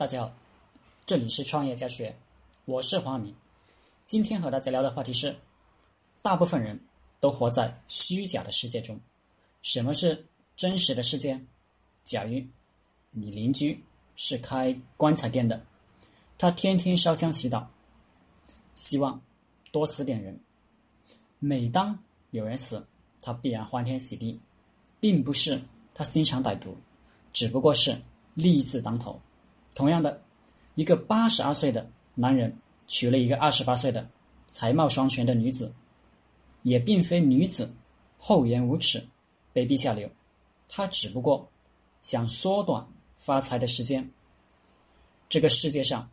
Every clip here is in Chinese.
大家好，这里是创业家学，我是黄明。今天和大家聊的话题是：大部分人都活在虚假的世界中。什么是真实的世界？假如你邻居是开棺材店的，他天天烧香祈祷，希望多死点人。每当有人死，他必然欢天喜地，并不是他心肠歹毒，只不过是利字当头。同样的，一个八十二岁的男人娶了一个二十八岁的才貌双全的女子，也并非女子厚颜无耻、卑鄙下流，他只不过想缩短发财的时间。这个世界上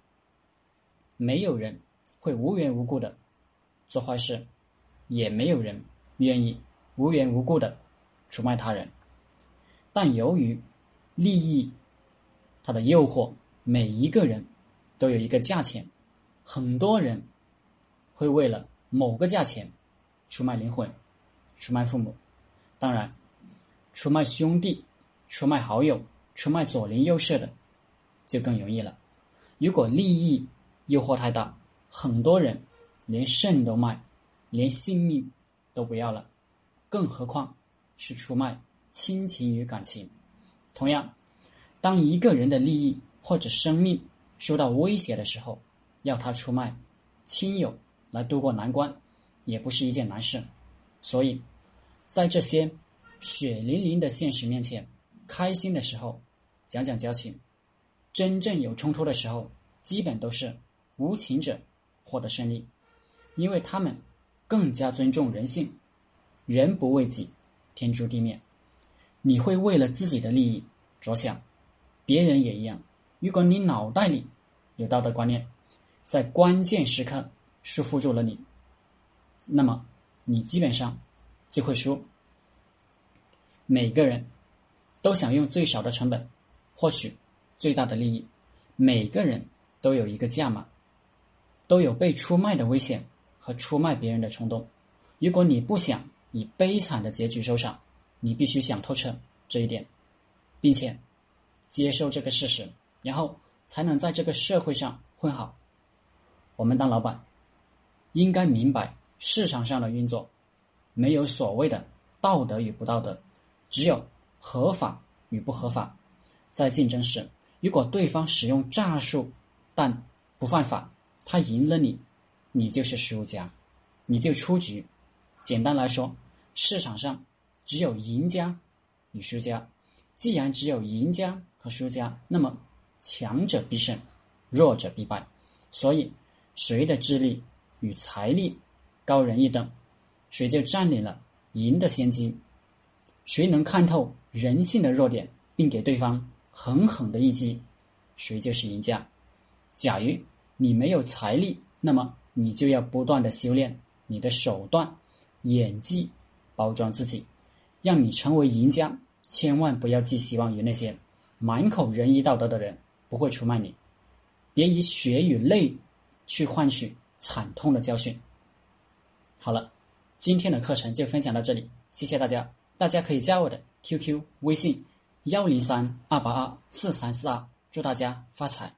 没有人会无缘无故的做坏事，也没有人愿意无缘无故的出卖他人。但由于利益，它的诱惑。每一个人都有一个价钱，很多人会为了某个价钱出卖灵魂、出卖父母，当然，出卖兄弟、出卖好友、出卖左邻右舍的就更容易了。如果利益诱惑太大，很多人连肾都卖，连性命都不要了，更何况是出卖亲情与感情。同样，当一个人的利益，或者生命受到威胁的时候，要他出卖亲友来度过难关，也不是一件难事。所以，在这些血淋淋的现实面前，开心的时候讲讲交情，真正有冲突的时候，基本都是无情者获得胜利，因为他们更加尊重人性。人不为己，天诛地灭。你会为了自己的利益着想，别人也一样。如果你脑袋里有道德观念，在关键时刻束缚住了你，那么你基本上就会输。每个人都想用最少的成本获取最大的利益，每个人都有一个价码，都有被出卖的危险和出卖别人的冲动。如果你不想以悲惨的结局收场，你必须想透彻这一点，并且接受这个事实。然后才能在这个社会上混好。我们当老板，应该明白市场上的运作，没有所谓的道德与不道德，只有合法与不合法。在竞争时，如果对方使用诈术，但不犯法，他赢了你，你就是输家，你就出局。简单来说，市场上只有赢家与输家。既然只有赢家和输家，那么。强者必胜，弱者必败。所以，谁的智力与财力高人一等，谁就占领了赢的先机。谁能看透人性的弱点，并给对方狠狠的一击，谁就是赢家。假如你没有财力，那么你就要不断的修炼你的手段、演技，包装自己，让你成为赢家。千万不要寄希望于那些满口仁义道德的人。不会出卖你，别以血与泪去换取惨痛的教训。好了，今天的课程就分享到这里，谢谢大家。大家可以加我的 QQ 微信幺零三二八二四三四二，祝大家发财。